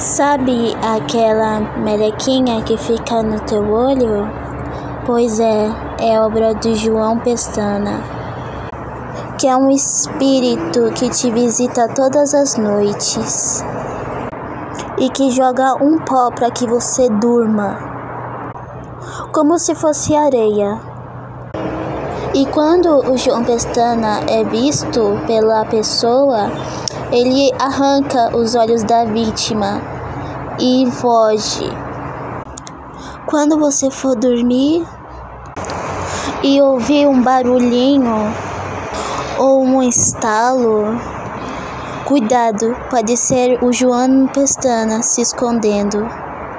Sabe aquela melequinha que fica no teu olho? Pois é, é obra de João Pestana, que é um espírito que te visita todas as noites e que joga um pó para que você durma, como se fosse areia. E quando o João Pestana é visto pela pessoa, ele arranca os olhos da vítima e foge. Quando você for dormir e ouvir um barulhinho ou um estalo, cuidado, pode ser o João Pestana se escondendo.